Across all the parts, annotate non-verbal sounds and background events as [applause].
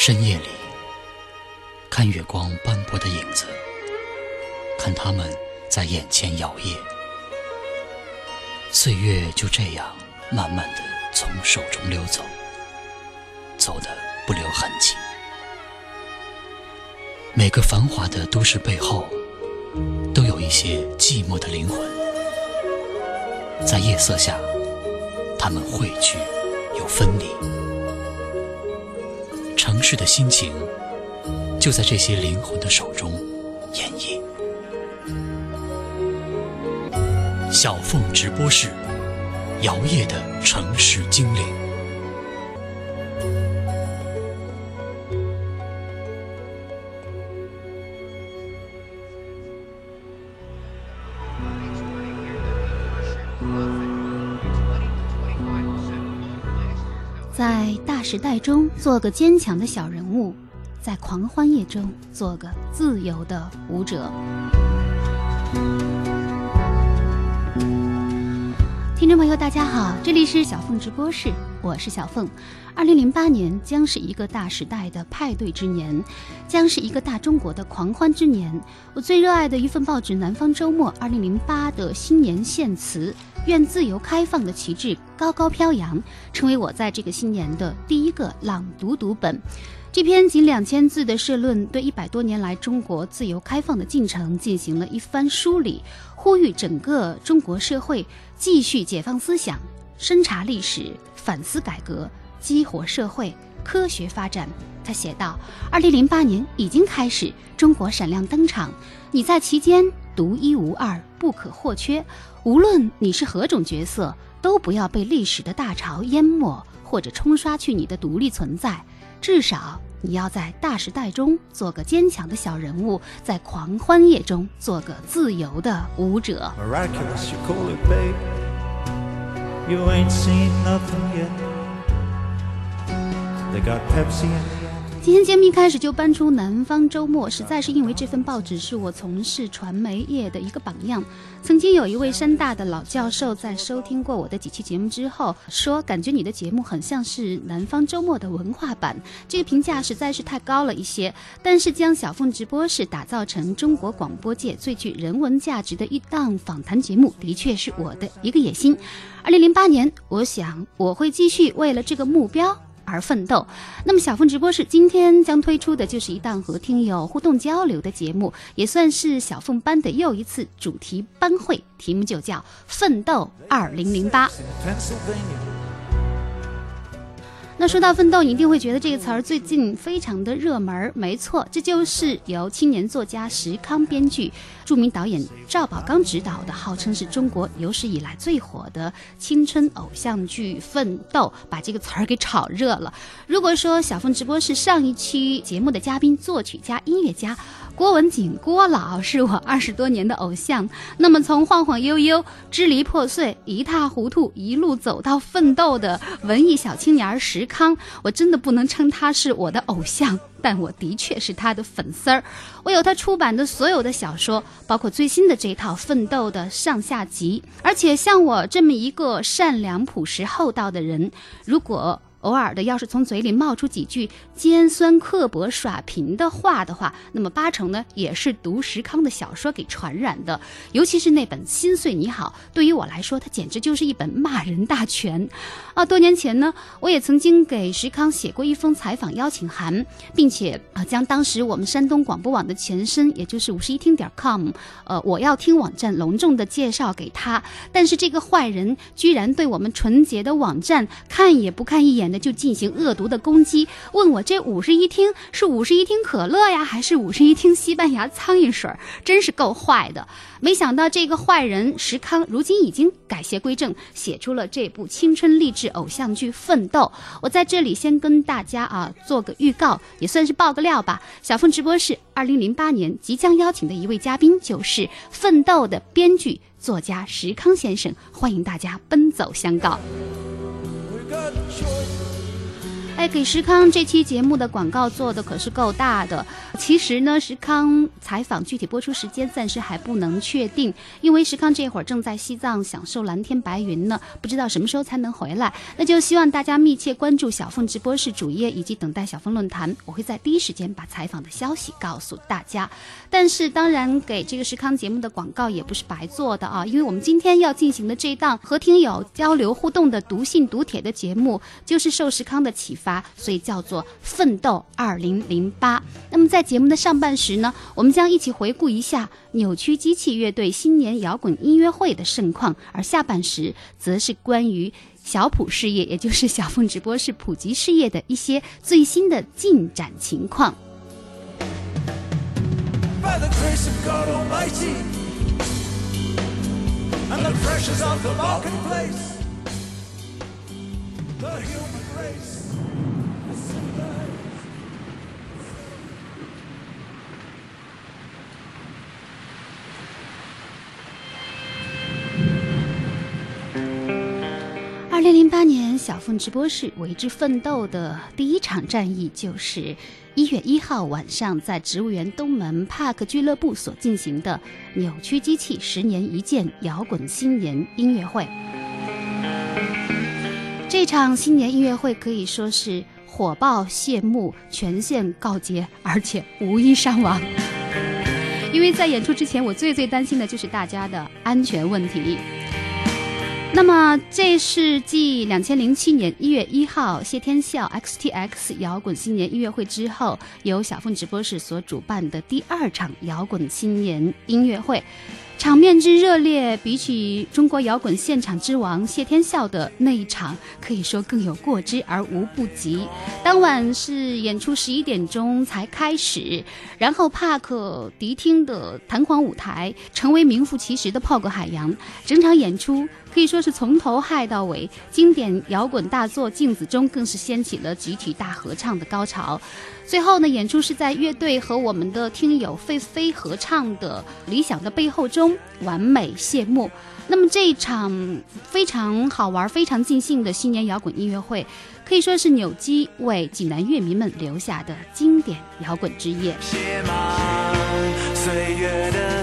深夜里，看月光斑驳的影子，看他们在眼前摇曳，岁月就这样慢慢的从手中溜走，走的不留痕迹。每个繁华的都市背后，都有一些寂寞的灵魂，在夜色下，他们汇聚又分离。城市的心情，就在这些灵魂的手中演绎。小凤直播室，摇曳的城市精灵。时代中做个坚强的小人物，在狂欢夜中做个自由的舞者。听众朋友，大家好，这里是小凤直播室，我是小凤。二零零八年将是一个大时代的派对之年，将是一个大中国的狂欢之年。我最热爱的一份报纸《南方周末》二零零八的新年献词。愿自由开放的旗帜高高飘扬，成为我在这个新年的第一个朗读读本。这篇仅两千字的社论，对一百多年来中国自由开放的进程进行了一番梳理，呼吁整个中国社会继续解放思想、深查历史、反思改革、激活社会科学发展。他写道：“二零零八年已经开始，中国闪亮登场，你在其间独一无二，不可或缺。”无论你是何种角色，都不要被历史的大潮淹没或者冲刷去你的独立存在。至少你要在大时代中做个坚强的小人物，在狂欢夜中做个自由的舞者。They got Pepsi and 今天节目一开始就搬出《南方周末》，实在是因为这份报纸是我从事传媒业的一个榜样。曾经有一位山大的老教授在收听过我的几期节目之后，说感觉你的节目很像是《南方周末》的文化版，这个评价实在是太高了一些。但是将小凤直播室打造成中国广播界最具人文价值的一档访谈节目，的确是我的一个野心。二零零八年，我想我会继续为了这个目标。而奋斗。那么，小凤直播室今天将推出的就是一档和听友互动交流的节目，也算是小凤班的又一次主题班会，题目就叫《奋斗二零零八》。那说到奋斗，你一定会觉得这个词儿最近非常的热门。没错，这就是由青年作家石康编剧、著名导演赵宝刚执导的，号称是中国有史以来最火的青春偶像剧《奋斗》，把这个词儿给炒热了。如果说小凤直播是上一期节目的嘉宾、作曲家、音乐家。郭文景，郭老是我二十多年的偶像。那么从晃晃悠悠、支离破碎、一塌糊涂，一路走到奋斗的文艺小青年石康，我真的不能称他是我的偶像，但我的确是他的粉丝儿。我有他出版的所有的小说，包括最新的这套《奋斗》的上下集。而且像我这么一个善良、朴实、厚道的人，如果。偶尔的，要是从嘴里冒出几句尖酸刻薄、耍贫的话的话，那么八成呢也是读石康的小说给传染的。尤其是那本《心碎你好》，对于我来说，它简直就是一本骂人大全。[laughs] 啊，多年前呢，我也曾经给石康写过一封采访邀请函，并且啊，将当时我们山东广播网的前身，也就是五十一听点 com，呃，我要听网站隆重的介绍给他。但是这个坏人居然对我们纯洁的网站看也不看一眼。的就进行恶毒的攻击，问我这五十一听是五十一听可乐呀，还是五十一听西班牙苍蝇水？真是够坏的。没想到这个坏人石康如今已经改邪归正，写出了这部青春励志偶像剧《奋斗》。我在这里先跟大家啊做个预告，也算是爆个料吧。小凤直播室二零零八年即将邀请的一位嘉宾就是《奋斗》的编剧作家石康先生，欢迎大家奔走相告。哎，给石康这期节目的广告做的可是够大的。其实呢，石康采访具体播出时间暂时还不能确定，因为石康这会儿正在西藏享受蓝天白云呢，不知道什么时候才能回来。那就希望大家密切关注小凤直播室主页以及等待小凤论坛，我会在第一时间把采访的消息告诉大家。但是当然，给这个石康节目的广告也不是白做的啊，因为我们今天要进行的这一档和听友交流互动的读信读帖的节目，就是受石康的启发。所以叫做奋斗二零零八。那么在节目的上半时呢，我们将一起回顾一下扭曲机器乐队新年摇滚音乐会的盛况，而下半时则是关于小普事业，也就是 [laughs] 小凤直播室普及事业的一些最新的进展情况。二零零八年，小凤直播室为之奋斗的第一场战役，就是一月一号晚上在植物园东门 Park 俱乐部所进行的扭曲机器十年一见摇滚新年音乐会。这场新年音乐会可以说是火爆谢幕，全线告捷，而且无一伤亡。因为在演出之前，我最最担心的就是大家的安全问题。那么，这是继两千零七年一月一号谢天笑 XTX 摇滚新年音乐会之后，由小凤直播室所主办的第二场摇滚新年音乐会。场面之热烈，比起中国摇滚现场之王谢天笑的那一场，可以说更有过之而无不及。当晚是演出十一点钟才开始，然后帕克迪厅的弹簧舞台成为名副其实的炮哥海洋，整场演出。可以说是从头嗨到尾，经典摇滚大作《镜子》中更是掀起了集体大合唱的高潮。最后呢，演出是在乐队和我们的听友费飞合唱的《理想的背后》中完美谢幕。那么这一场非常好玩、非常尽兴的新年摇滚音乐会，可以说是扭机为济南乐迷们留下的经典摇滚之夜。岁月的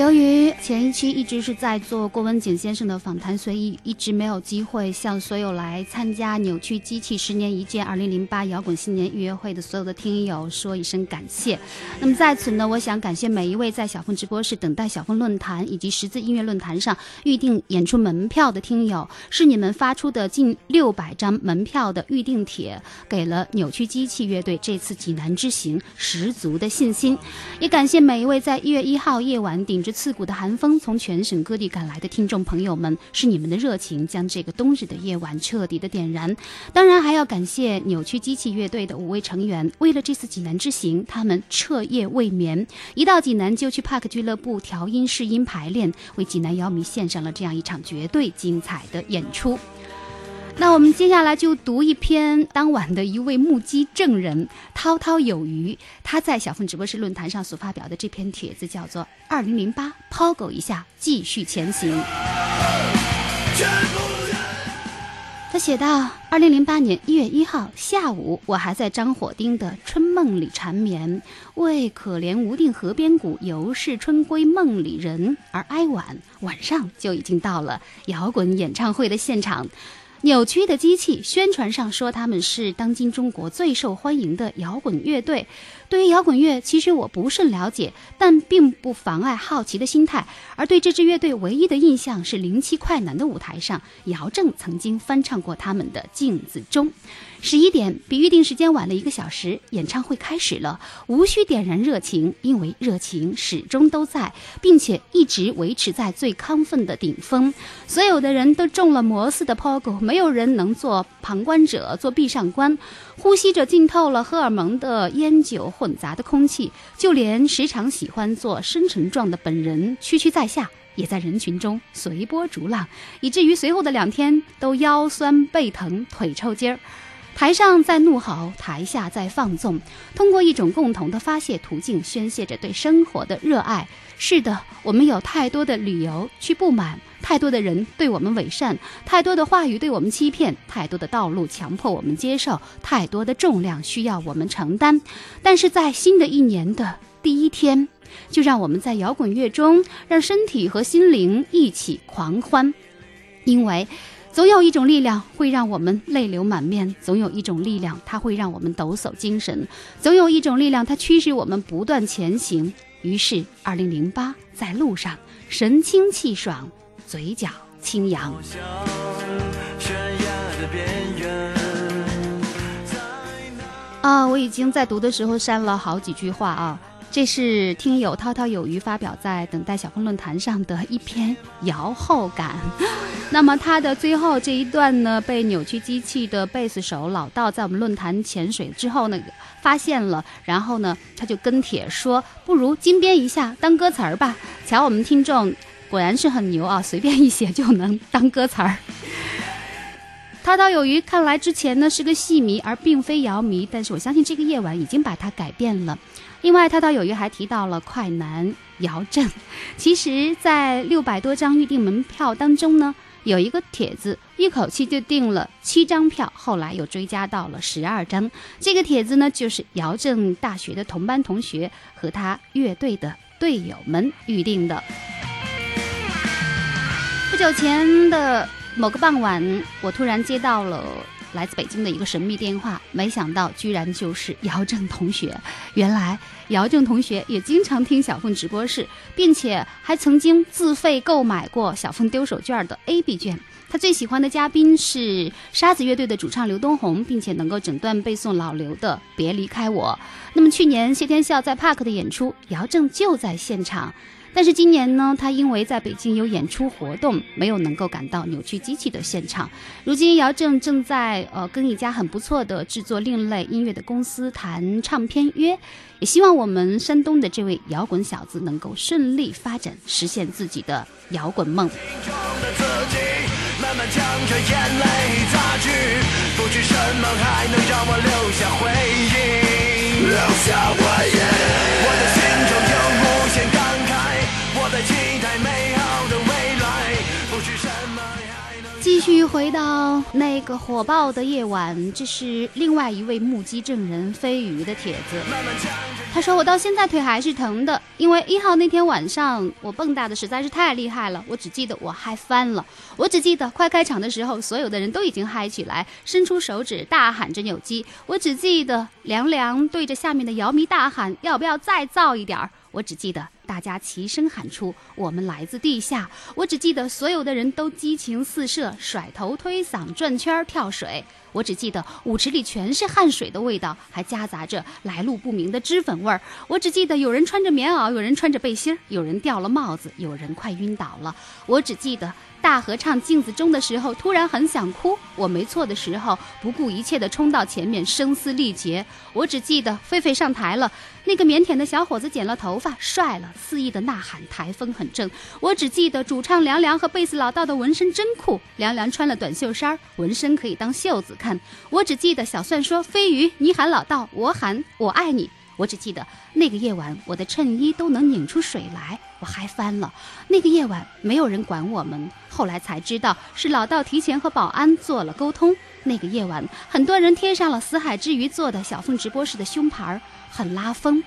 由于前一期一直是在做郭文景先生的访谈，所以一直没有机会向所有来参加扭曲机器十年一见二零零八摇滚新年预约会的所有的听友说一声感谢。那么在此呢，我想感谢每一位在小凤直播室等待小凤论坛以及十字音乐论坛上预定演出门票的听友，是你们发出的近六百张门票的预定帖，给了扭曲机器乐队这次济南之行十足的信心。也感谢每一位在一月一号夜晚顶着。刺骨的寒风从全省各地赶来的听众朋友们，是你们的热情将这个冬日的夜晚彻底的点燃。当然，还要感谢扭曲机器乐队的五位成员，为了这次济南之行，他们彻夜未眠，一到济南就去 Park 俱乐部调音试音排练，为济南摇迷献上了这样一场绝对精彩的演出。那我们接下来就读一篇当晚的一位目击证人滔滔有余，他在小凤直播室论坛上所发表的这篇帖子叫做《二零零八抛狗一下，继续前行》。他写道：二零零八年一月一号下午，我还在张火丁的春梦里缠绵，为可怜无定河边骨，犹是春归梦里人而哀婉。晚上就已经到了摇滚演唱会的现场。扭曲的机器宣传上说他们是当今中国最受欢迎的摇滚乐队。对于摇滚乐，其实我不甚了解，但并不妨碍好奇的心态。而对这支乐队唯一的印象是零七快男的舞台上，姚正曾经翻唱过他们的《镜子中》。十一点，比预定时间晚了一个小时，演唱会开始了。无需点燃热情，因为热情始终都在，并且一直维持在最亢奋的顶峰。所有的人都中了魔似的 Pogo，没有人能做旁观者，做壁上观，呼吸着浸透了荷尔蒙的烟酒混杂的空气。就连时常喜欢做深沉状的本人，区区在下，也在人群中随波逐浪，以至于随后的两天都腰酸背疼、腿抽筋儿。台上在怒吼，台下在放纵，通过一种共同的发泄途径，宣泄着对生活的热爱。是的，我们有太多的理由去不满，太多的人对我们伪善，太多的话语对我们欺骗，太多的道路强迫我们接受，太多的重量需要我们承担。但是在新的一年的第一天，就让我们在摇滚乐中，让身体和心灵一起狂欢，因为。总有一种力量会让我们泪流满面，总有一种力量它会让我们抖擞精神，总有一种力量它驱使我们不断前行。于是，二零零八在路上，神清气爽，嘴角轻扬。啊，我已经在读的时候删了好几句话啊。这是听友滔滔有余发表在等待小峰论坛上的一篇摇后感。[laughs] 那么他的最后这一段呢，被扭曲机器的贝斯手老道在我们论坛潜水之后呢，发现了，然后呢，他就跟帖说，不如精编一下当歌词儿吧。瞧，我们听众果然是很牛啊，随便一写就能当歌词儿。[laughs] 滔滔有余，看来之前呢是个戏迷，而并非谣迷，但是我相信这个夜晚已经把他改变了。另外，涛涛有约还提到了快男姚正。其实，在六百多张预订门票当中呢，有一个帖子一口气就订了七张票，后来又追加到了十二张。这个帖子呢，就是姚正大学的同班同学和他乐队的队友们预定的。不久前的某个傍晚，我突然接到了。来自北京的一个神秘电话，没想到居然就是姚正同学。原来姚正同学也经常听小凤直播室，并且还曾经自费购买过小凤丢手绢的 A B 卷。他最喜欢的嘉宾是沙子乐队的主唱刘东红，并且能够整段背诵老刘的《别离开我》。那么去年谢天笑在 Park 的演出，姚正就在现场。但是今年呢，他因为在北京有演出活动，没有能够赶到扭曲机器的现场。如今姚正正在呃跟一家很不错的制作另类音乐的公司谈唱片约，也希望我们山东的这位摇滚小子能够顺利发展，实现自己的摇滚梦。继续回到那个火爆的夜晚，这是另外一位目击证人飞鱼的帖子。他说：“我到现在腿还是疼的，因为一号那天晚上我蹦跶的实在是太厉害了。我只记得我嗨翻了，我只记得快开场的时候，所有的人都已经嗨起来，伸出手指大喊着扭机。我只记得凉凉对着下面的姚迷大喊：要不要再造一点儿？我只记得。”大家齐声喊出：“我们来自地下。”我只记得所有的人都激情四射，甩头推搡、转圈跳水。我只记得舞池里全是汗水的味道，还夹杂着来路不明的脂粉味儿。我只记得有人穿着棉袄，有人穿着背心儿，有人掉了帽子，有人快晕倒了。我只记得。大合唱镜子中的时候，突然很想哭。我没错的时候，不顾一切的冲到前面，声嘶力竭。我只记得狒狒上台了，那个腼腆的小伙子剪了头发，帅了，肆意的呐喊，台风很正。我只记得主唱凉凉和贝斯老道的纹身真酷，凉凉穿了短袖衫，纹身可以当袖子看。我只记得小蒜说：“飞鱼，你喊老道，我喊我爱你。”我只记得那个夜晚，我的衬衣都能拧出水来，我嗨翻了。那个夜晚，没有人管我们。后来才知道，是老道提前和保安做了沟通。那个夜晚，很多人贴上了死海之鱼做的小凤直播室的胸牌，很拉风。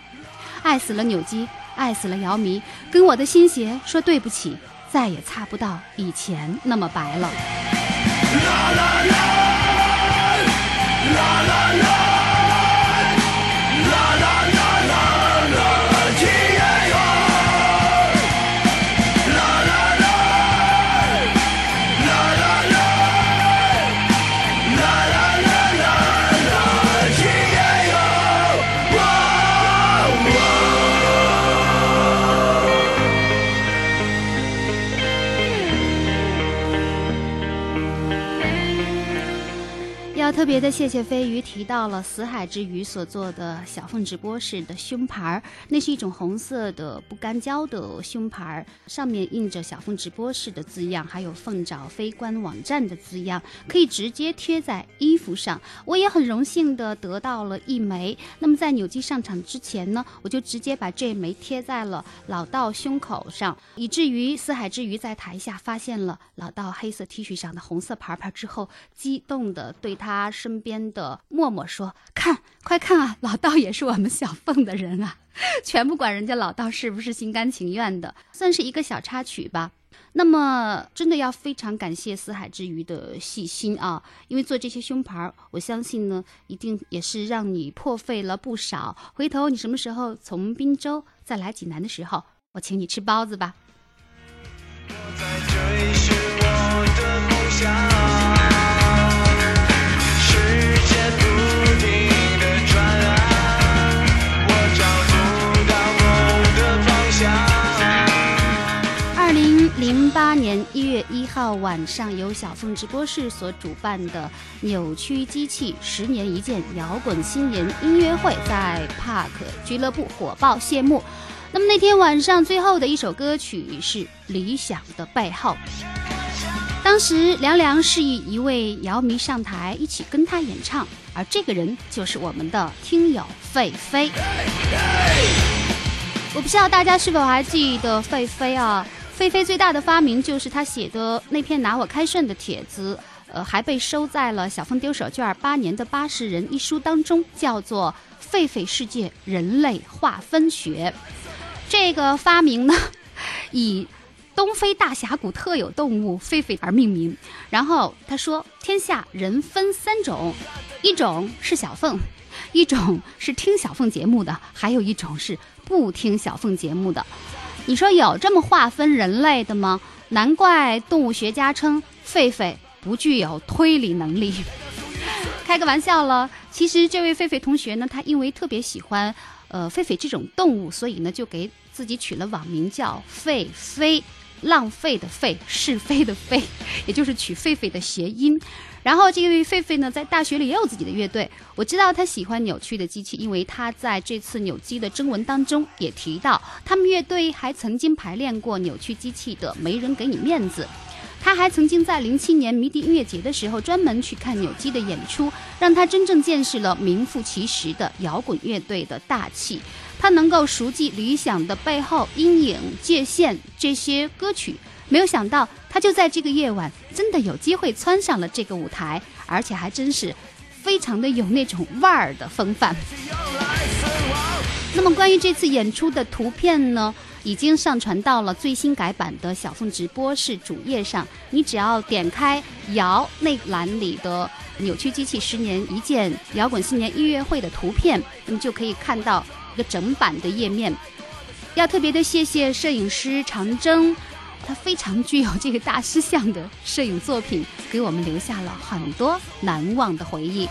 爱死了扭机，爱死了姚迷，跟我的新鞋说对不起，再也擦不到以前那么白了。特别的谢谢飞鱼提到了死海之鱼所做的小凤直播室的胸牌儿，那是一种红色的不干胶的胸牌儿，上面印着小凤直播室的字样，还有凤爪飞官网站的字样，可以直接贴在衣服上。我也很荣幸的得到了一枚。那么在扭机上场之前呢，我就直接把这枚贴在了老道胸口上，以至于死海之鱼在台下发现了老道黑色 T 恤上的红色牌牌之后，激动的对他身边的默默说：“看，快看啊，老道也是我们小凤的人啊！”全不管人家老道是不是心甘情愿的，算是一个小插曲吧。那么，真的要非常感谢四海之鱼的细心啊，因为做这些胸牌，我相信呢，一定也是让你破费了不少。回头你什么时候从滨州再来济南的时候，我请你吃包子吧。我在追寻我的梦想。一月一号晚上，由小凤直播室所主办的扭曲机器十年一见摇滚新年音乐会在 Park 俱乐部火爆谢幕。那么那天晚上最后的一首歌曲是《理想的背后》。当时凉凉示意一位姚迷上台一起跟他演唱，而这个人就是我们的听友费飞。我不知道大家是否还记得费飞啊？狒狒最大的发明就是他写的那篇拿我开涮的帖子，呃，还被收在了《小凤丢手绢八年的八十人》一书当中，叫做《狒狒世界人类划分学》。这个发明呢，[laughs] 以东非大峡谷特有动物狒狒而命名。然后他说，天下人分三种，一种是小凤，一种是听小凤节目的，还有一种是不听小凤节目的。你说有这么划分人类的吗？难怪动物学家称狒狒不具有推理能力。[laughs] 开个玩笑了，其实这位狒狒同学呢，他因为特别喜欢呃狒狒这种动物，所以呢就给自己取了网名叫狒狒，浪费的费，是非的非，也就是取狒狒的谐音。然后这位狒狒呢，在大学里也有自己的乐队。我知道他喜欢扭曲的机器，因为他在这次扭机的征文当中也提到，他们乐队还曾经排练过扭曲机器的《没人给你面子》。他还曾经在零七年迷笛音乐节的时候专门去看扭机的演出，让他真正见识了名副其实的摇滚乐队的大气。他能够熟记《理想的背后》《阴影》《界限》这些歌曲，没有想到他就在这个夜晚真的有机会穿上了这个舞台，而且还真是非常的有那种腕儿的风范。那么关于这次演出的图片呢，已经上传到了最新改版的小凤直播室主页上。你只要点开“摇”那栏里的“扭曲机器十年一见摇滚新年音乐会”的图片，你就可以看到一个整版的页面。要特别的谢谢摄影师长征，他非常具有这个大师相的摄影作品，给我们留下了很多难忘的回忆。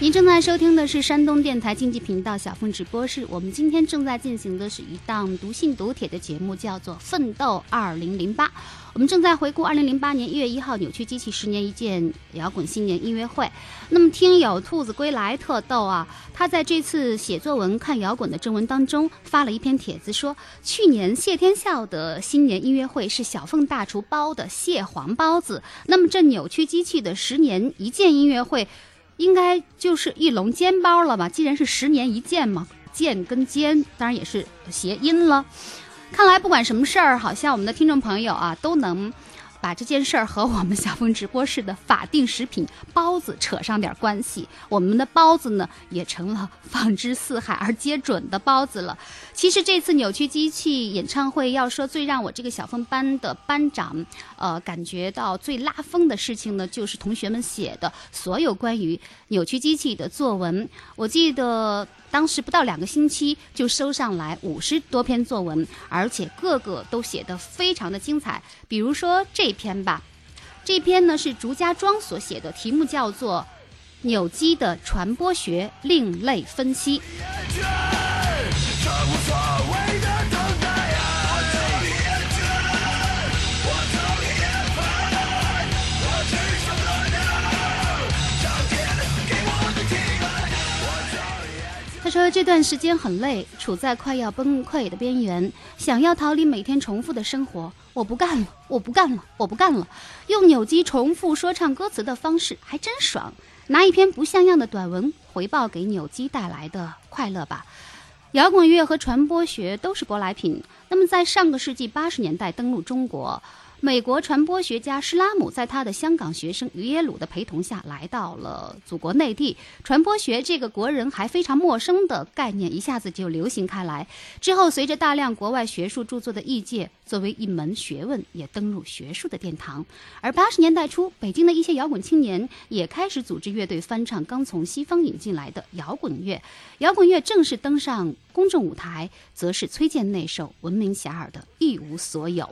您正在收听的是山东电台经济频道小凤直播室。我们今天正在进行的是一档读信读帖的节目，叫做《奋斗二零零八》。我们正在回顾二零零八年一月一号扭曲机器十年一见摇滚新年音乐会。那么，听友兔子归来特逗啊，他在这次写作文看摇滚的正文当中发了一篇帖子，说去年谢天笑的新年音乐会是小凤大厨包的蟹黄包子，那么这扭曲机器的十年一见音乐会。应该就是一笼煎包了吧？既然是十年一见嘛，见跟煎当然也是谐音了。看来不管什么事儿，好像我们的听众朋友啊都能把这件事儿和我们小峰直播室的法定食品包子扯上点关系。我们的包子呢也成了放之四海而皆准的包子了。其实这次扭曲机器演唱会，要说最让我这个小峰班的班长，呃，感觉到最拉风的事情呢，就是同学们写的所有关于扭曲机器的作文。我记得当时不到两个星期就收上来五十多篇作文，而且个个都写得非常的精彩。比如说这篇吧，这篇呢是竹家庄所写的，题目叫做《纽基的传播学另类分析。说这段时间很累，处在快要崩溃的边缘，想要逃离每天重复的生活。我不干了，我不干了，我不干了。用扭机重复说唱歌词的方式还真爽，拿一篇不像样的短文回报给扭机带来的快乐吧。摇滚乐和传播学都是舶来品。那么，在上个世纪八十年代登陆中国，美国传播学家施拉姆在他的香港学生于耶鲁的陪同下来到了祖国内地。传播学这个国人还非常陌生的概念一下子就流行开来。之后，随着大量国外学术著作的译介，作为一门学问也登入学术的殿堂。而八十年代初，北京的一些摇滚青年也开始组织乐队翻唱刚从西方引进来的摇滚乐。摇滚乐正式登上公众舞台，则是崔健那首闻名遐迩的《一无所有》。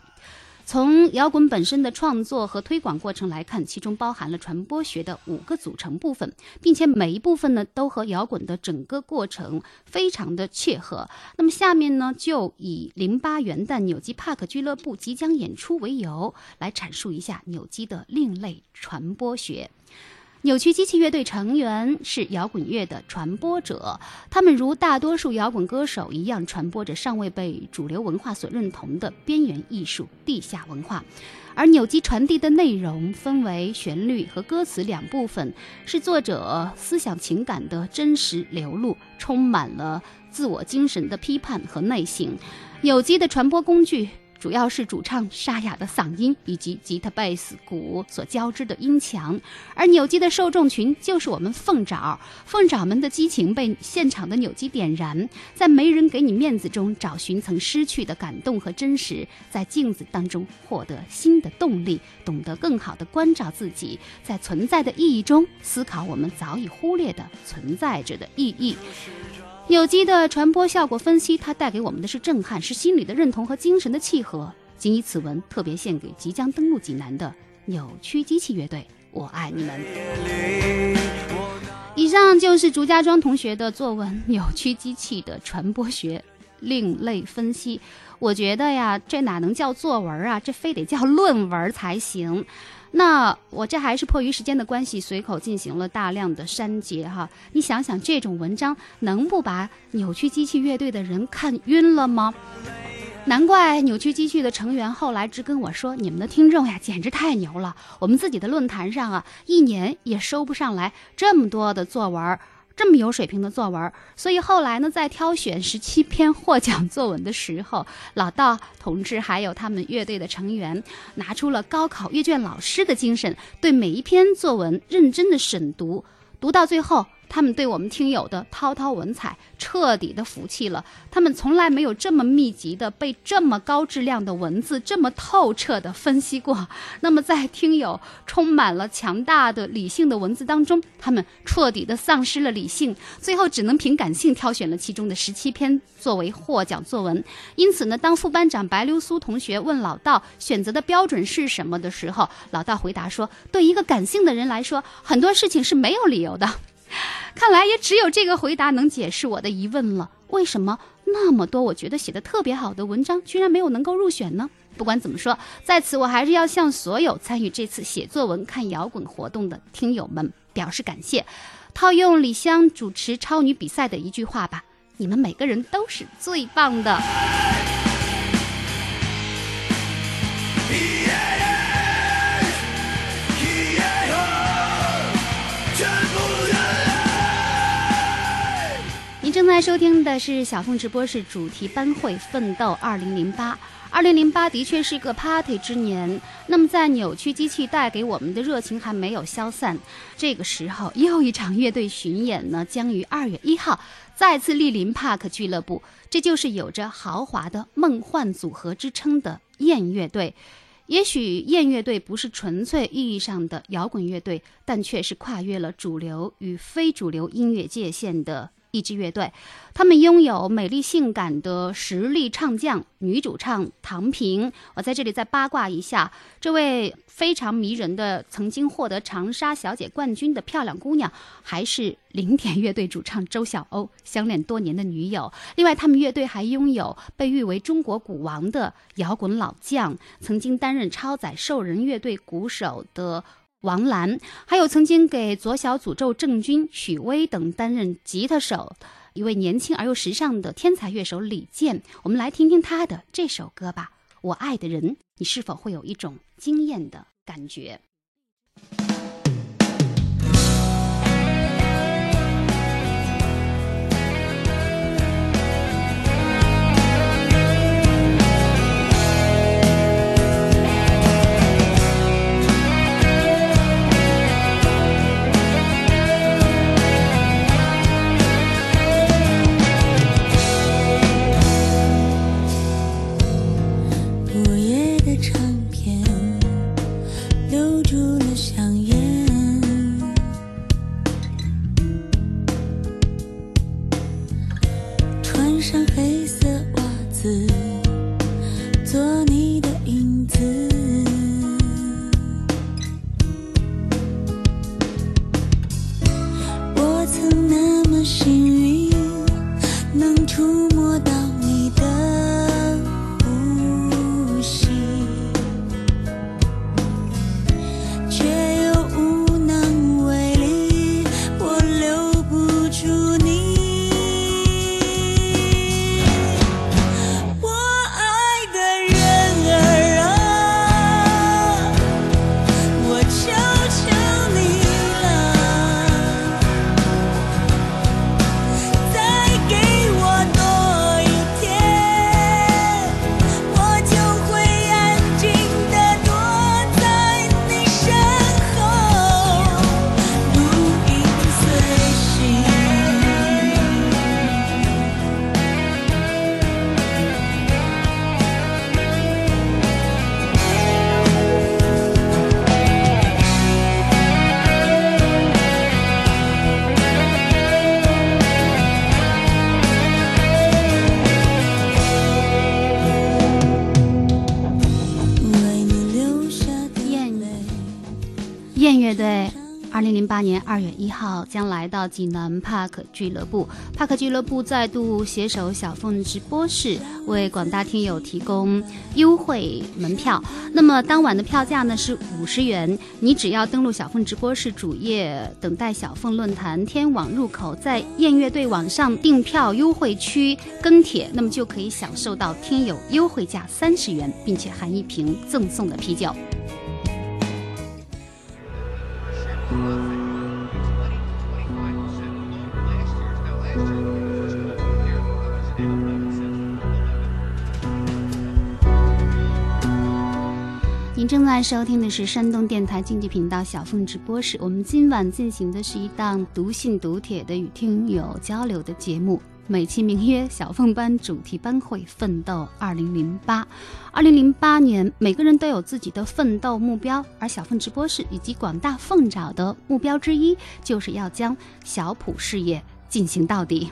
从摇滚本身的创作和推广过程来看，其中包含了传播学的五个组成部分，并且每一部分呢都和摇滚的整个过程非常的切合。那么下面呢，就以零八元旦纽基帕克俱乐部即将演出为由，来阐述一下纽基的另类传播学。扭曲机器乐队成员是摇滚乐的传播者，他们如大多数摇滚歌手一样，传播着尚未被主流文化所认同的边缘艺术、地下文化。而扭机传递的内容分为旋律和歌词两部分，是作者思想情感的真实流露，充满了自我精神的批判和内省。扭机的传播工具。主要是主唱沙哑的嗓音以及吉他、贝斯、鼓所交织的音墙，而扭机的受众群就是我们凤爪。凤爪们的激情被现场的扭机点燃，在没人给你面子中找寻曾失去的感动和真实，在镜子当中获得新的动力，懂得更好的关照自己，在存在的意义中思考我们早已忽略的存在着的意义。有机的传播效果分析，它带给我们的是震撼，是心理的认同和精神的契合。仅以此文特别献给即将登陆济南的扭曲机器乐队，我爱你们。以上就是竹家庄同学的作文《扭曲机器的传播学另类分析》。我觉得呀，这哪能叫作文啊？这非得叫论文才行。那我这还是迫于时间的关系，随口进行了大量的删节哈。你想想，这种文章能不把扭曲机器乐队的人看晕了吗？难怪扭曲机器的成员后来直跟我说：“你们的听众呀，简直太牛了！我们自己的论坛上啊，一年也收不上来这么多的作文。”这么有水平的作文，所以后来呢，在挑选十七篇获奖作文的时候，老道同志还有他们乐队的成员，拿出了高考阅卷老师的精神，对每一篇作文认真的审读，读到最后。他们对我们听友的滔滔文采彻底的服气了。他们从来没有这么密集的被这么高质量的文字这么透彻的分析过。那么，在听友充满了强大的理性的文字当中，他们彻底的丧失了理性，最后只能凭感性挑选了其中的十七篇作为获奖作文。因此呢，当副班长白流苏同学问老道选择的标准是什么的时候，老道回答说：“对一个感性的人来说，很多事情是没有理由的。” [laughs] 看来也只有这个回答能解释我的疑问了。为什么那么多我觉得写的特别好的文章，居然没有能够入选呢？不管怎么说，在此我还是要向所有参与这次写作文看摇滚活动的听友们表示感谢。套用李湘主持超女比赛的一句话吧：你们每个人都是最棒的。正在收听的是小凤直播室主题班会奋斗二零零八。二零零八的确是个 party 之年，那么在扭曲机器带给我们的热情还没有消散，这个时候又一场乐队巡演呢，将于二月一号再次莅临 Park 俱乐部。这就是有着豪华的梦幻组合之称的燕乐队。也许燕乐队不是纯粹意义上的摇滚乐队，但却是跨越了主流与非主流音乐界限的一支乐队，他们拥有美丽性感的实力唱将女主唱唐平。我在这里再八卦一下，这位非常迷人的、曾经获得长沙小姐冠军的漂亮姑娘，还是零点乐队主唱周晓鸥相恋多年的女友。另外，他们乐队还拥有被誉为中国鼓王的摇滚老将，曾经担任超载兽人乐队鼓手的。王兰，还有曾经给左小诅咒郑钧、许巍等担任吉他手，一位年轻而又时尚的天才乐手李健。我们来听听他的这首歌吧，《我爱的人》，你是否会有一种惊艳的感觉？到济南帕克俱乐部帕克俱乐部再度携手小凤直播室，为广大听友提供优惠门票。那么当晚的票价呢是五十元，你只要登录小凤直播室主页，等待小凤论坛天网入口，在燕乐队网上订票优惠区跟帖，那么就可以享受到听友优惠价三十元，并且含一瓶赠送的啤酒。您正在收听的是山东电台经济频道小凤直播室。我们今晚进行的是一档读信读帖的与听友交流的节目，美其名曰“小凤班主题班会奋斗二零零八”。二零零八年，每个人都有自己的奋斗目标，而小凤直播室以及广大凤爪的目标之一，就是要将小普事业进行到底。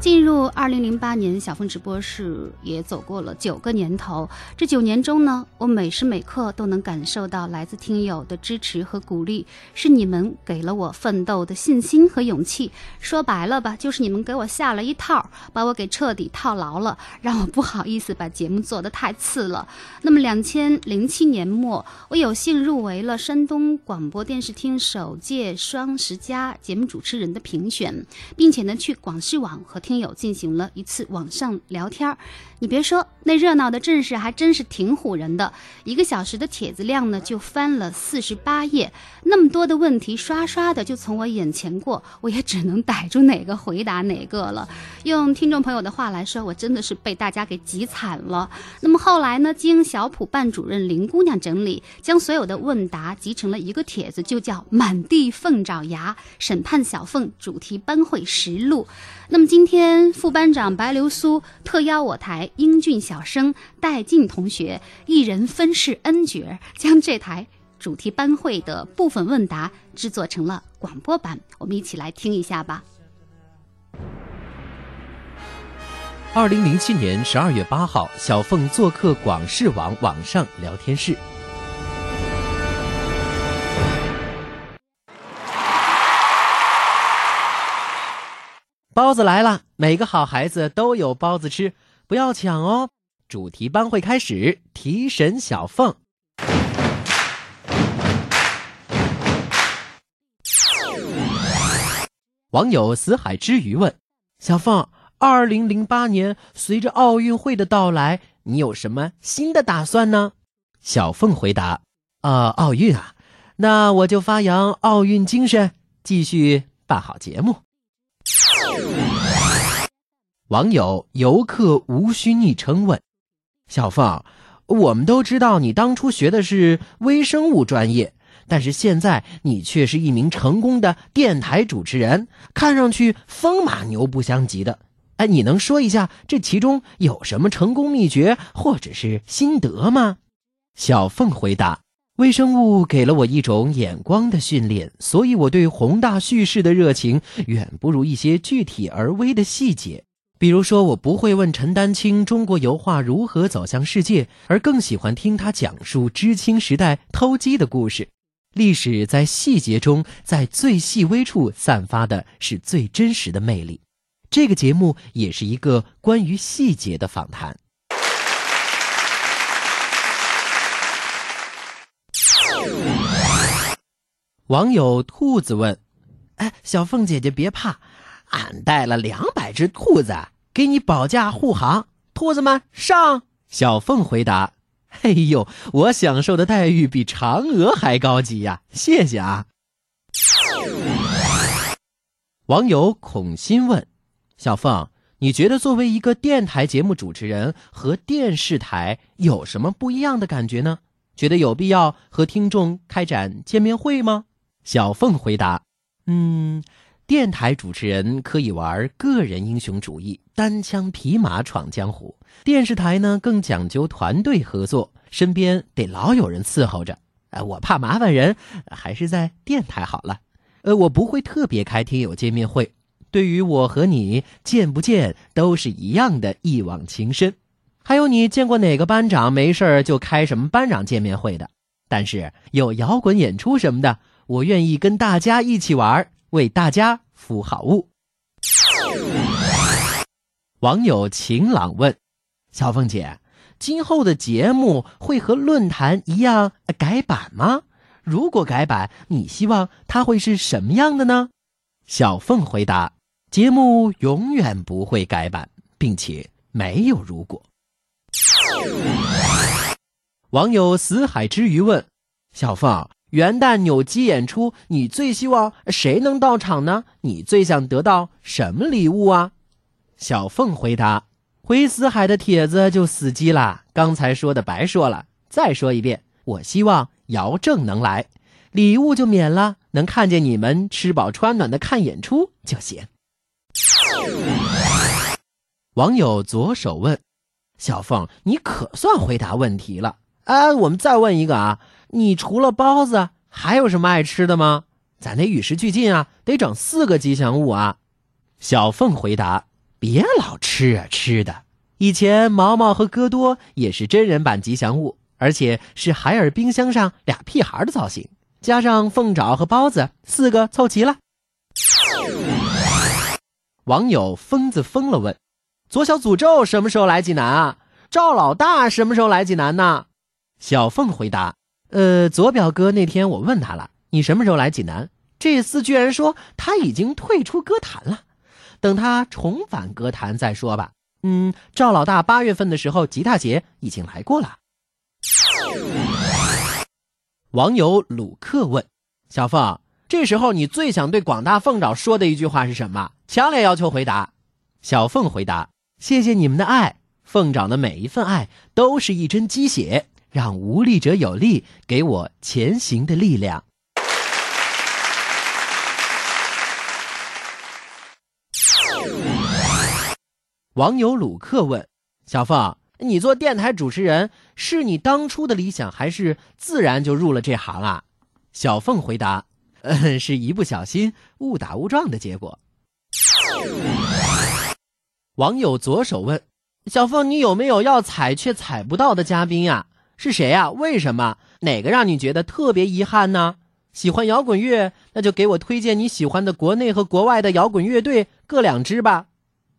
进入二零零八年，小凤直播室也走过了九个年头。这九年中呢，我每时每刻都能感受到来自听友的支持和鼓励，是你们给了我奋斗的信心和勇气。说白了吧，就是你们给我下了一套，把我给彻底套牢了，[laughs] 让我不好意思把节目做得太次了。那么，两千零七年末，我有幸入围了山东广播电视厅首届双十佳节目主持人的评选，并且呢，去广视网和亲友进行了一次网上聊天儿。你别说，那热闹的阵势还真是挺唬人的。一个小时的帖子量呢，就翻了四十八页，那么多的问题刷刷的就从我眼前过，我也只能逮住哪个回答哪个了。用听众朋友的话来说，我真的是被大家给急惨了。那么后来呢，经小普办主任林姑娘整理，将所有的问答集成了一个帖子，就叫《满地凤爪牙审判小凤主题班会实录》。那么今天副班长白流苏特邀我台英俊小生戴静同学一人分饰 N 角，将这台主题班会的部分问答制作成了广播版，我们一起来听一下吧。二零零七年十二月八号，小凤做客广视网网上聊天室。包子来了，每个好孩子都有包子吃，不要抢哦！主题班会开始，提神小凤。网友死海之鱼问：小凤，二零零八年随着奥运会的到来，你有什么新的打算呢？小凤回答：啊，奥运啊，那我就发扬奥运精神，继续办好节目。网友游客无需昵称问：小凤，我们都知道你当初学的是微生物专业。但是现在你却是一名成功的电台主持人，看上去风马牛不相及的。哎，你能说一下这其中有什么成功秘诀或者是心得吗？小凤回答：微生物给了我一种眼光的训练，所以我对宏大叙事的热情远不如一些具体而微的细节。比如说，我不会问陈丹青中国油画如何走向世界，而更喜欢听他讲述知青时代偷鸡的故事。历史在细节中，在最细微处散发的是最真实的魅力。这个节目也是一个关于细节的访谈。网友兔子问：“哎，小凤姐姐别怕，俺带了两百只兔子，给你保驾护航。兔子们上！”小凤回答。哎呦，我享受的待遇比嫦娥还高级呀！谢谢啊。网友孔心问：小凤，你觉得作为一个电台节目主持人和电视台有什么不一样的感觉呢？觉得有必要和听众开展见面会吗？小凤回答：嗯，电台主持人可以玩个人英雄主义，单枪匹马闯江湖。电视台呢更讲究团队合作，身边得老有人伺候着。呃，我怕麻烦人，还是在电台好了。呃，我不会特别开听友见面会，对于我和你见不见都是一样的，一往情深。还有，你见过哪个班长没事就开什么班长见面会的？但是有摇滚演出什么的，我愿意跟大家一起玩，为大家服好务。网友晴朗问。小凤姐，今后的节目会和论坛一样改版吗？如果改版，你希望它会是什么样的呢？小凤回答：节目永远不会改版，并且没有如果。网友死海之鱼问：小凤，元旦扭机演出，你最希望谁能到场呢？你最想得到什么礼物啊？小凤回答。回死海的帖子就死机了，刚才说的白说了。再说一遍，我希望姚正能来，礼物就免了，能看见你们吃饱穿暖的看演出就行。网友左手问：“小凤，你可算回答问题了。哎，我们再问一个啊，你除了包子还有什么爱吃的吗？咱得与时俱进啊，得整四个吉祥物啊。”小凤回答。别老吃啊吃的！以前毛毛和戈多也是真人版吉祥物，而且是海尔冰箱上俩屁孩的造型，加上凤爪和包子，四个凑齐了。网友疯子疯了问：“左小诅咒什么时候来济南啊？赵老大什么时候来济南呢？”小凤回答：“呃，左表哥那天我问他了，你什么时候来济南？这厮居然说他已经退出歌坛了。”等他重返歌坛再说吧。嗯，赵老大八月份的时候，吉他节已经来过了。网友鲁克问：“小凤，这时候你最想对广大凤爪说的一句话是什么？强烈要求回答。”小凤回答：“谢谢你们的爱，凤爪的每一份爱都是一针鸡血，让无力者有力，给我前行的力量。”网友鲁克问：“小凤，你做电台主持人是你当初的理想，还是自然就入了这行啊？小凤回答：“嗯，是一不小心误打误撞的结果。”网友左手问：“小凤，你有没有要踩却踩不到的嘉宾呀？是谁呀？为什么？哪个让你觉得特别遗憾呢？喜欢摇滚乐，那就给我推荐你喜欢的国内和国外的摇滚乐队各两支吧。”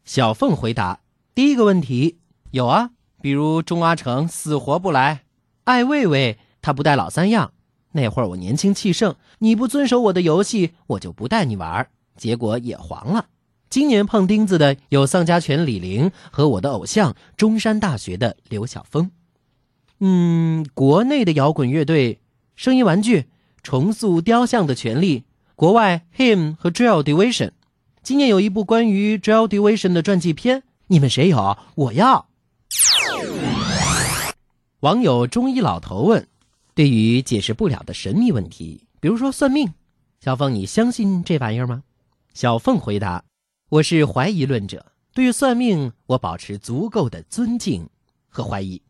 小凤回答：“第一个问题有啊，比如钟阿成死活不来，艾未未他不带老三样。那会儿我年轻气盛，你不遵守我的游戏，我就不带你玩儿，结果也黄了。”今年碰钉子的有丧家犬李玲和我的偶像中山大学的刘晓峰。嗯，国内的摇滚乐队声音玩具重塑雕像的权利，国外 Him 和 Drill Division。今年有一部关于 Drill Division 的传记片，你们谁有？我要。网友中医老头问：对于解释不了的神秘问题，比如说算命，小凤你相信这玩意儿吗？小凤回答。我是怀疑论者，对于算命，我保持足够的尊敬和怀疑。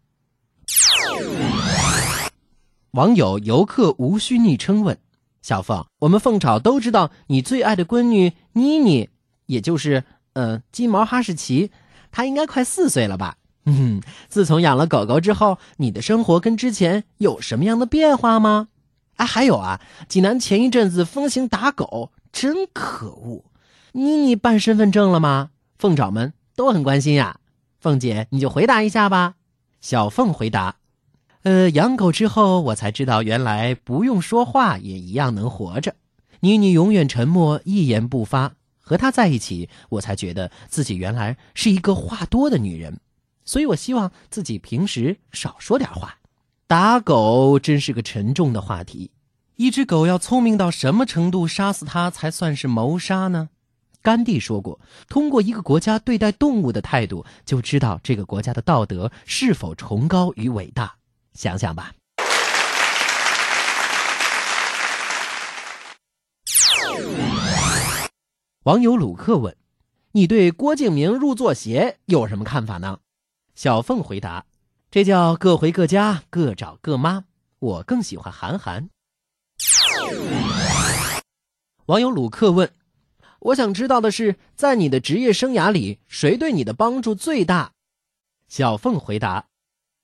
网友游客无需昵称问：小凤，我们凤巢都知道你最爱的闺女妮妮，也就是嗯金毛哈士奇，她应该快四岁了吧？嗯，[laughs] 自从养了狗狗之后，你的生活跟之前有什么样的变化吗？哎，还有啊，济南前一阵子风行打狗，真可恶。妮妮办身份证了吗？凤爪们都很关心呀。凤姐，你就回答一下吧。小凤回答：“呃，养狗之后，我才知道原来不用说话也一样能活着。妮妮永远沉默，一言不发。和她在一起，我才觉得自己原来是一个话多的女人。所以我希望自己平时少说点话。打狗真是个沉重的话题。一只狗要聪明到什么程度，杀死它才算是谋杀呢？”甘地说过：“通过一个国家对待动物的态度，就知道这个国家的道德是否崇高与伟大。”想想吧。网友鲁克问：“你对郭敬明入作邪有什么看法呢？”小凤回答：“这叫各回各家，各找各妈。我更喜欢韩寒。”网友鲁克问。我想知道的是，在你的职业生涯里，谁对你的帮助最大？小凤回答：“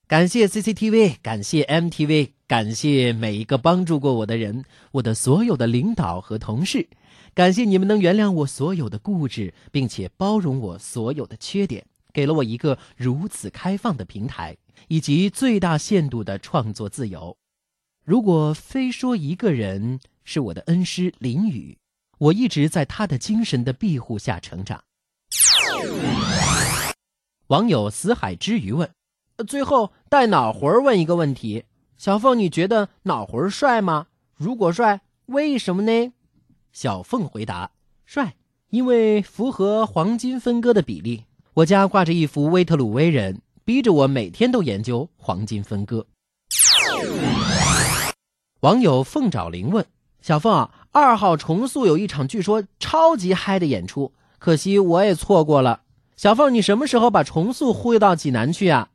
感谢 CCTV，感谢 MTV，感谢每一个帮助过我的人，我的所有的领导和同事，感谢你们能原谅我所有的固执，并且包容我所有的缺点，给了我一个如此开放的平台，以及最大限度的创作自由。如果非说一个人是我的恩师林雨。”我一直在他的精神的庇护下成长。网友死海之鱼问：“最后带脑魂问一个问题，小凤，你觉得脑魂帅吗？如果帅，为什么呢？”小凤回答：“帅，因为符合黄金分割的比例。我家挂着一幅威特鲁威人，逼着我每天都研究黄金分割。”网友凤爪灵问：“小凤。”二号重塑有一场据说超级嗨的演出，可惜我也错过了。小凤，你什么时候把重塑忽悠到济南去啊？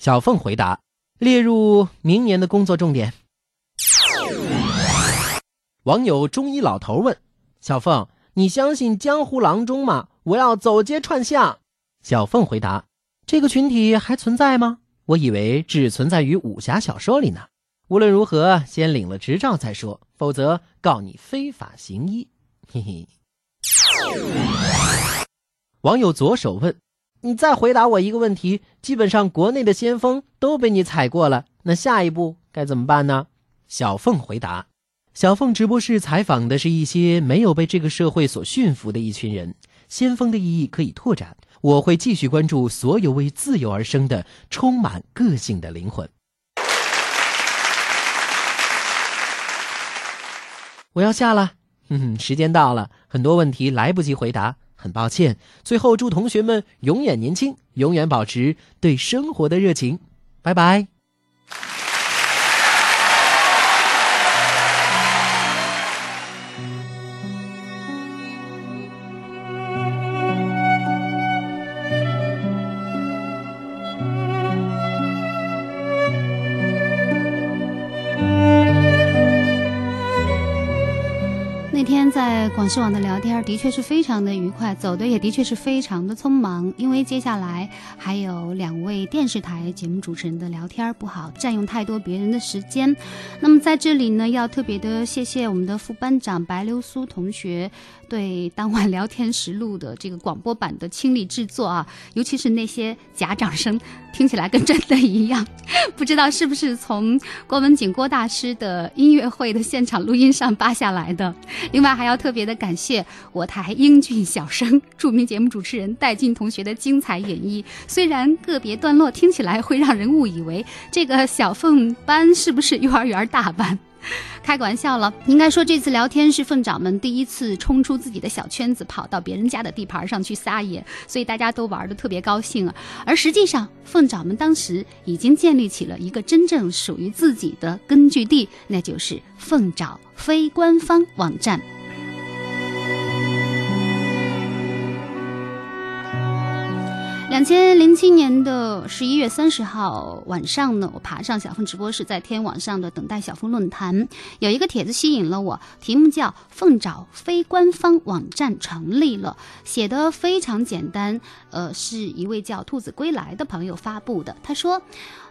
小凤回答：列入明年的工作重点。网友中医老头问：小凤，你相信江湖郎中吗？我要走街串巷。小凤回答：这个群体还存在吗？我以为只存在于武侠小说里呢。无论如何，先领了执照再说，否则告你非法行医。嘿嘿。网友左手问：“你再回答我一个问题，基本上国内的先锋都被你踩过了，那下一步该怎么办呢？”小凤回答：“小凤直播室采访的是一些没有被这个社会所驯服的一群人，先锋的意义可以拓展。我会继续关注所有为自由而生的、充满个性的灵魂。”我要下了，哼哼，时间到了，很多问题来不及回答，很抱歉。最后，祝同学们永远年轻，永远保持对生活的热情，拜拜。广视网的聊天的确是非常的愉快，走的也的确是非常的匆忙，因为接下来还有两位电视台节目主持人的聊天，不好占用太多别人的时间。那么在这里呢，要特别的谢谢我们的副班长白流苏同学对当晚聊天实录的这个广播版的倾力制作啊，尤其是那些假掌声，听起来跟真的一样，不知道是不是从郭文景郭大师的音乐会的现场录音上扒下来的。另外还要特别的感谢我台英俊小生、著名节目主持人戴进同学的精彩演绎。虽然个别段落听起来会让人误以为这个小凤班是不是幼儿园大班。[laughs] 开个玩笑了，应该说这次聊天是凤爪们第一次冲出自己的小圈子，跑到别人家的地盘上去撒野，所以大家都玩得特别高兴啊。而实际上，凤爪们当时已经建立起了一个真正属于自己的根据地，那就是凤爪非官方网站。两千零七年的十一月三十号晚上呢，我爬上小凤直播室，在天网上的等待小凤论坛，有一个帖子吸引了我，题目叫“凤爪非官方网站成立了”，写的非常简单，呃，是一位叫兔子归来的朋友发布的。他说：“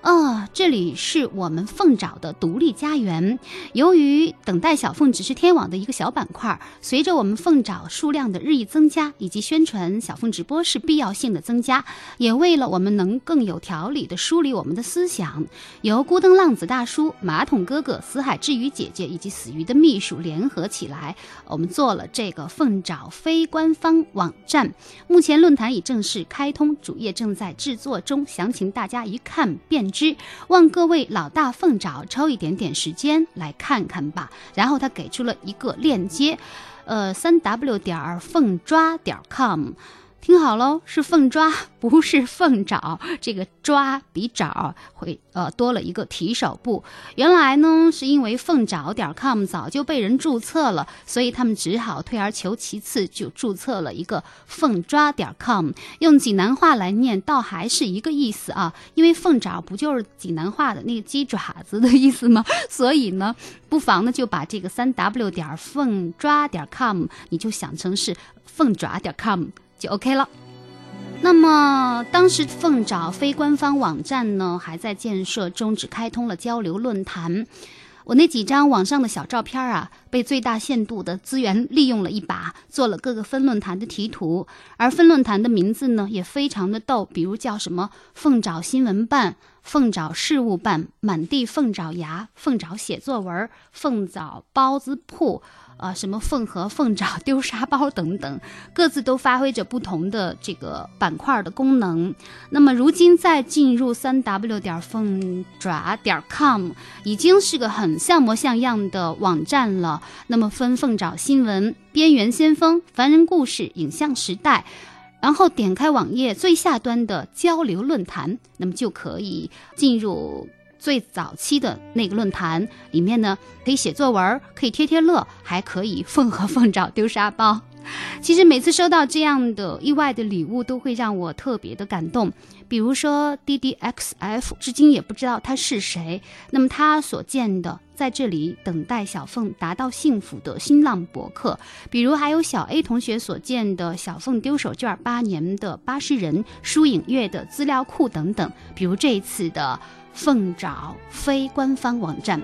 哦，这里是我们凤爪的独立家园。由于等待小凤只是天网的一个小板块，随着我们凤爪数量的日益增加，以及宣传小凤直播是必要性的增加。”也为了我们能更有条理的梳理我们的思想，由孤灯浪子大叔、马桶哥哥、死海之鱼姐姐以及死鱼的秘书联合起来，我们做了这个凤爪非官方网站。目前论坛已正式开通，主页正在制作中，详情大家一看便知。望各位老大凤爪抽一点点时间来看看吧。然后他给出了一个链接，呃，三 w 点儿凤抓点 com。听好喽，是凤抓，[laughs] 不是凤爪。这个抓比爪会呃多了一个提手部。原来呢，是因为凤爪点 com 早就被人注册了，所以他们只好退而求其次，就注册了一个凤抓点 com。用济南话来念，倒还是一个意思啊。因为凤爪不就是济南话的那个鸡爪子的意思吗？[laughs] 所以呢，不妨呢就把这个三 w 点凤抓点 com，你就想成是凤爪点 com。就 OK 了。那么当时凤爪非官方网站呢还在建设中，只开通了交流论坛。我那几张网上的小照片啊，被最大限度的资源利用了一把，做了各个分论坛的题图。而分论坛的名字呢也非常的逗，比如叫什么“凤爪新闻办”、“凤爪事务办”、“满地凤爪牙”、“凤爪写作文”、“凤爪包子铺”。啊，什么凤和凤爪 [laughs] 丢沙包等等，各自都发挥着不同的这个板块的功能。那么如今再进入三 w 点凤爪点 com，已经是个很像模像样的网站了。那么分凤爪新闻、边缘先锋、凡人故事、影像时代，然后点开网页最下端的交流论坛，那么就可以进入。最早期的那个论坛里面呢，可以写作文，可以贴贴乐，还可以凤和凤爪丢沙包。[laughs] 其实每次收到这样的意外的礼物，都会让我特别的感动。比如说 D D X F，至今也不知道他是谁。那么他所建的在这里等待小凤达到幸福的新浪博客，比如还有小 A 同学所建的小凤丢手绢八年的巴士人书影月的资料库等等。比如这一次的。凤爪非官方网站，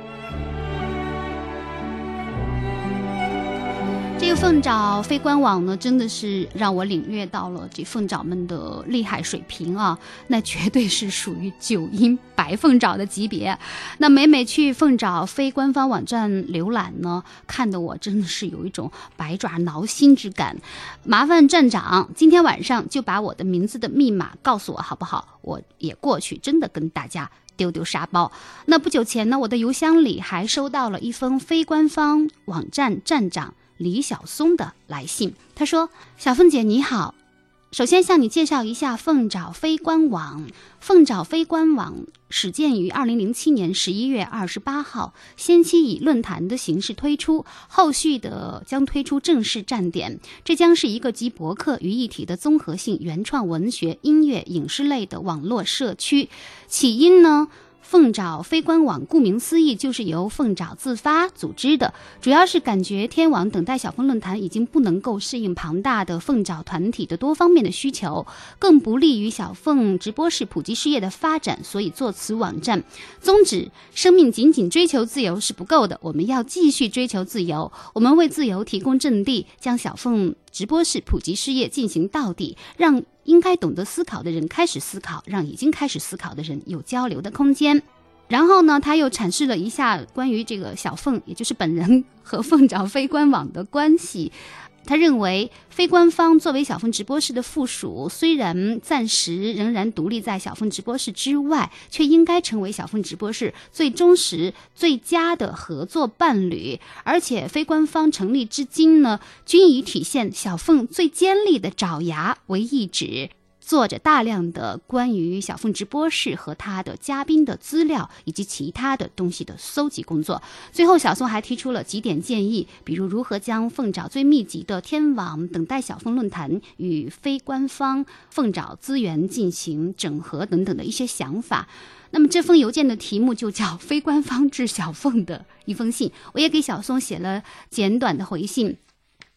这个凤爪非官网呢，真的是让我领略到了这凤爪们的厉害水平啊！[laughs] 那绝对是属于九阴白凤爪的级别。那每每去凤爪非官方网站浏览呢，看得我真的是有一种百爪挠心之感。麻烦站长今天晚上就把我的名字的密码告诉我好不好？我也过去，真的跟大家。丢丢沙包。那不久前呢，我的邮箱里还收到了一封非官方网站站长李晓松的来信。他说：“小凤姐你好。”首先向你介绍一下凤爪飞官网。凤爪飞官网始建于二零零七年十一月二十八号，先期以论坛的形式推出，后续的将推出正式站点。这将是一个集博客于一体的综合性原创文学、音乐、影视类的网络社区。起因呢？凤爪非官网顾名思义就是由凤爪自发组织的，主要是感觉天网等待小凤论坛已经不能够适应庞大的凤爪团体的多方面的需求，更不利于小凤直播室普及事业的发展，所以做此网站。宗旨：生命仅仅追求自由是不够的，我们要继续追求自由。我们为自由提供阵地，将小凤直播室普及事业进行到底，让应该懂得思考的人开始思考，让已经开始思考的人有交流的空间。然后呢，他又阐释了一下关于这个小凤，也就是本人和凤爪飞官网的关系。他认为，非官方作为小凤直播室的附属，虽然暂时仍然独立在小凤直播室之外，却应该成为小凤直播室最忠实、最佳的合作伴侣。而且，非官方成立至今呢，均已体现小凤最尖利的爪牙为一指。做着大量的关于小凤直播室和他的嘉宾的资料以及其他的东西的搜集工作。最后，小宋还提出了几点建议，比如如何将凤爪最密集的天网等待小凤论坛与非官方凤爪资源进行整合等等的一些想法。那么这封邮件的题目就叫“非官方致小凤”的一封信，我也给小松写了简短的回信。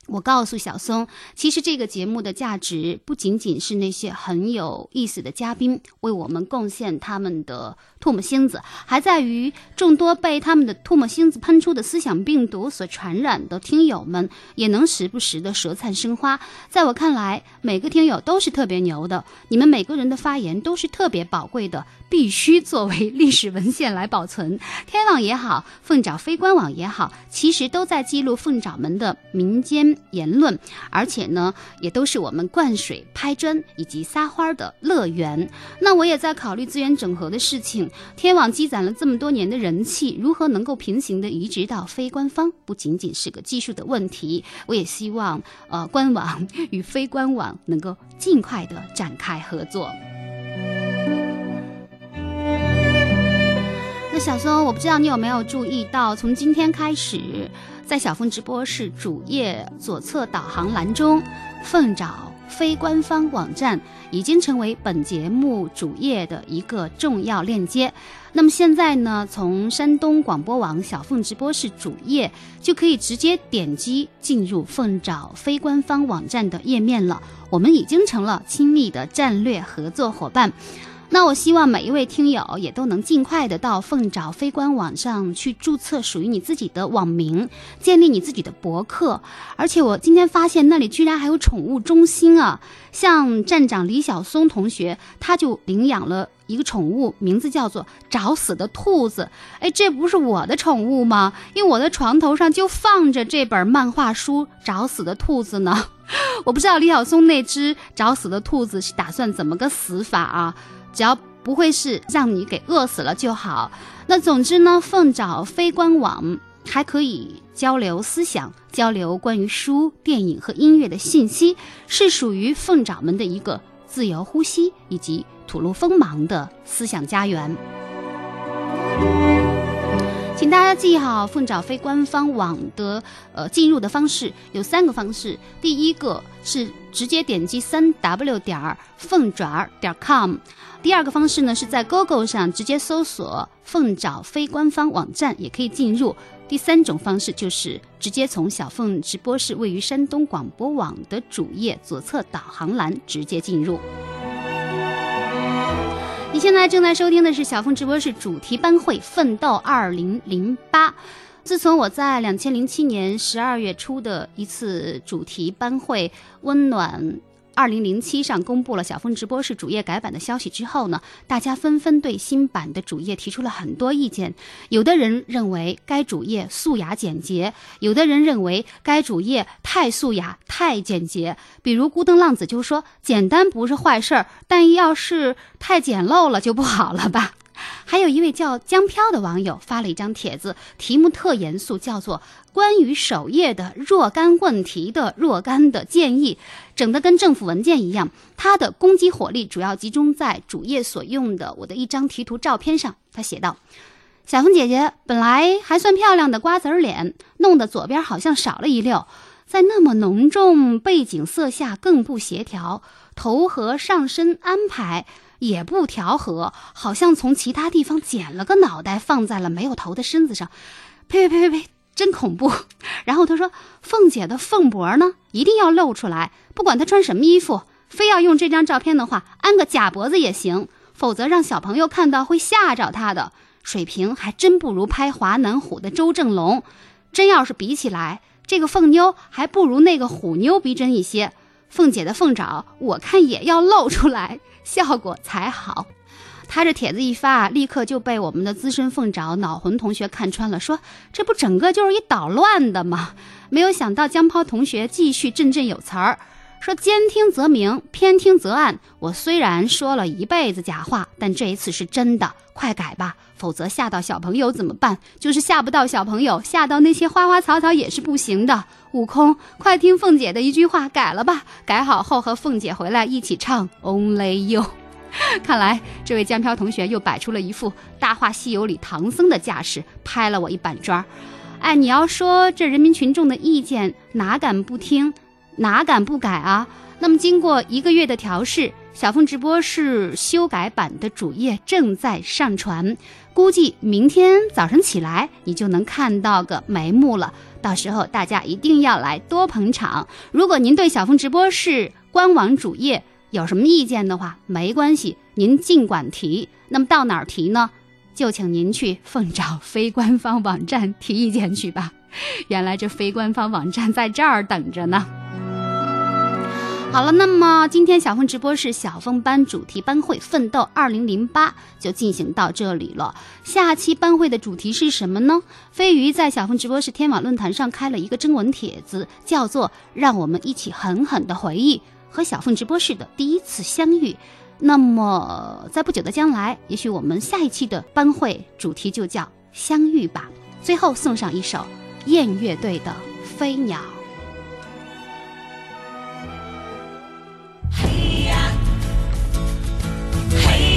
我告诉小松，其实这个节目的价值不仅仅是那些很有意思的嘉宾为我们贡献他们的唾沫星子，还在于众多被他们的唾沫星子喷出的思想病毒所传染的听友们，也能时不时的舌灿生花。在我看来，每个听友都是特别牛的，你们每个人的发言都是特别宝贵的，必须作为历史文献来保存。天网也好，凤爪非官网也好，其实都在记录凤爪们的民间。言论，而且呢，也都是我们灌水、拍砖以及撒花的乐园。那我也在考虑资源整合的事情。天网积攒了这么多年的人气，如何能够平行的移植到非官方，不仅仅是个技术的问题。我也希望，呃，官网与非官网能够尽快的展开合作。那小松，我不知道你有没有注意到，从今天开始。在小凤直播室主页左侧导航栏中，凤爪非官方网站已经成为本节目主页的一个重要链接。那么现在呢，从山东广播网小凤直播室主页就可以直接点击进入凤爪非官方网站的页面了。我们已经成了亲密的战略合作伙伴。那我希望每一位听友也都能尽快的到凤爪非官网上去注册属于你自己的网名，建立你自己的博客。而且我今天发现那里居然还有宠物中心啊！像站长李晓松同学，他就领养了一个宠物，名字叫做“找死的兔子”。哎，这不是我的宠物吗？因为我的床头上就放着这本漫画书《找死的兔子》呢。[laughs] 我不知道李晓松那只找死的兔子是打算怎么个死法啊？只要不会是让你给饿死了就好。那总之呢，凤爪非官网还可以交流思想，交流关于书、电影和音乐的信息，是属于凤爪们的一个自由呼吸以及吐露锋芒的思想家园。请大家记好，凤爪非官方网的呃进入的方式有三个方式。第一个是直接点击三 w 点儿凤爪点 com，第二个方式呢是在 Google 上直接搜索凤爪非官方网站也可以进入。第三种方式就是直接从小凤直播室位于山东广播网的主页左侧导航栏直接进入。你现在正在收听的是小凤直播室主题班会《奋斗二零零八》。自从我在两千零七年十二月初的一次主题班会《温暖二零零七》上公布了小峰直播室主页改版的消息之后呢，大家纷纷对新版的主页提出了很多意见。有的人认为该主页素雅简洁，有的人认为该主页太素雅、太简洁。比如孤灯浪子就说：“简单不是坏事儿，但要是太简陋了就不好了吧。”还有一位叫江飘的网友发了一张帖子，题目特严肃，叫做《关于首页的若干问题的若干的建议》，整的跟政府文件一样。他的攻击火力主要集中在主页所用的我的一张题图照片上。他写道：“小凤姐姐本来还算漂亮的瓜子脸，弄得左边好像少了一溜，在那么浓重背景色下更不协调，头和上身安排。”也不调和，好像从其他地方剪了个脑袋放在了没有头的身子上。呸呸呸呸呸，真恐怖！然后他说：“凤姐的凤脖呢，一定要露出来，不管她穿什么衣服，非要用这张照片的话，安个假脖子也行，否则让小朋友看到会吓着她的。水平还真不如拍华南虎的周正龙，真要是比起来，这个凤妞还不如那个虎妞逼真一些。凤姐的凤爪，我看也要露出来，效果才好。”他这帖子一发，立刻就被我们的资深凤爪脑魂同学看穿了，说这不整个就是一捣乱的吗？没有想到江涛同学继续振振有词儿，说兼听则明，偏听则暗。我虽然说了一辈子假话，但这一次是真的，快改吧，否则吓到小朋友怎么办？就是吓不到小朋友，吓到那些花花草草也是不行的。悟空，快听凤姐的一句话，改了吧，改好后和凤姐回来一起唱 Only You。[laughs] 看来这位江飘同学又摆出了一副《大话西游》里唐僧的架势，拍了我一板砖。哎，你要说这人民群众的意见，哪敢不听，哪敢不改啊？那么经过一个月的调试，小凤直播室修改版的主页正在上传，估计明天早上起来你就能看到个眉目了。到时候大家一定要来多捧场。如果您对小凤直播室官网主页，有什么意见的话，没关系，您尽管提。那么到哪儿提呢？就请您去凤爪非官方网站提意见去吧。原来这非官方网站在这儿等着呢。好了，那么今天小凤直播室小凤班主题班会奋斗二零零八就进行到这里了。下期班会的主题是什么呢？飞鱼在小凤直播室天网论坛上开了一个征文帖子，叫做“让我们一起狠狠的回忆”。和小凤直播室的第一次相遇，那么在不久的将来，也许我们下一期的班会主题就叫相遇吧。最后送上一首燕乐队的《飞鸟》。嘿呀嘿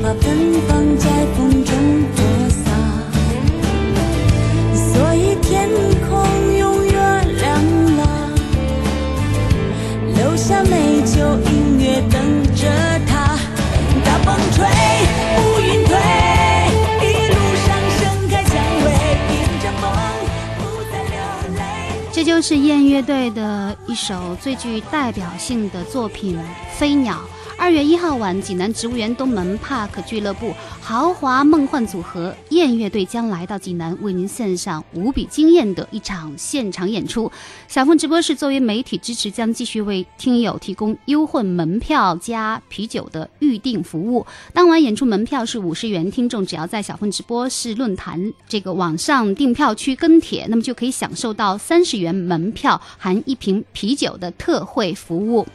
长发芬芳在风中播撒，所以天空永远亮了，留下美酒音乐等着它。大风吹，乌云退，一路上盛开蔷薇，迎着风不再流泪。这就是燕乐队的一首最具代表性的作品《飞鸟》。二月一号晚，济南植物园东门 Park 俱乐部豪华梦幻组合燕乐队将来到济南，为您献上无比惊艳的一场现场演出。小凤直播室作为媒体支持，将继续为听友提供优惠门票加啤酒的预订服务。当晚演出门票是五十元，听众只要在小凤直播室论坛这个网上订票区跟帖，那么就可以享受到三十元门票含一瓶啤酒的特惠服务。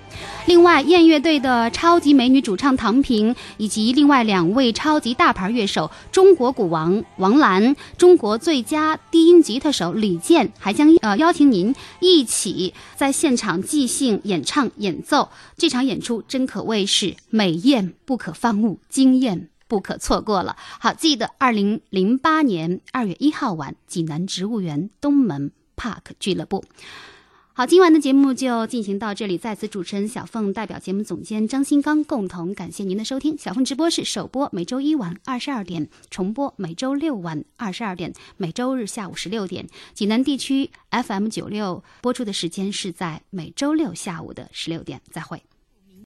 另外，燕乐队的超超级美女主唱唐平，以及另外两位超级大牌乐手中国鼓王王兰、中国最佳低音吉他手李健，还将呃邀请您一起在现场即兴演唱演奏。这场演出真可谓是美艳不可方物，惊艳。不可错过了。好，记得二零零八年二月一号晚，济南植物园东门 Park 俱乐部。好，今晚的节目就进行到这里。在此，主持人小凤代表节目总监张新刚共同感谢您的收听。小凤直播室首播每周一晚二十二点，重播每周六晚二十二点，每周日下午十六点。济南地区 FM 九六播出的时间是在每周六下午的十六点。再会。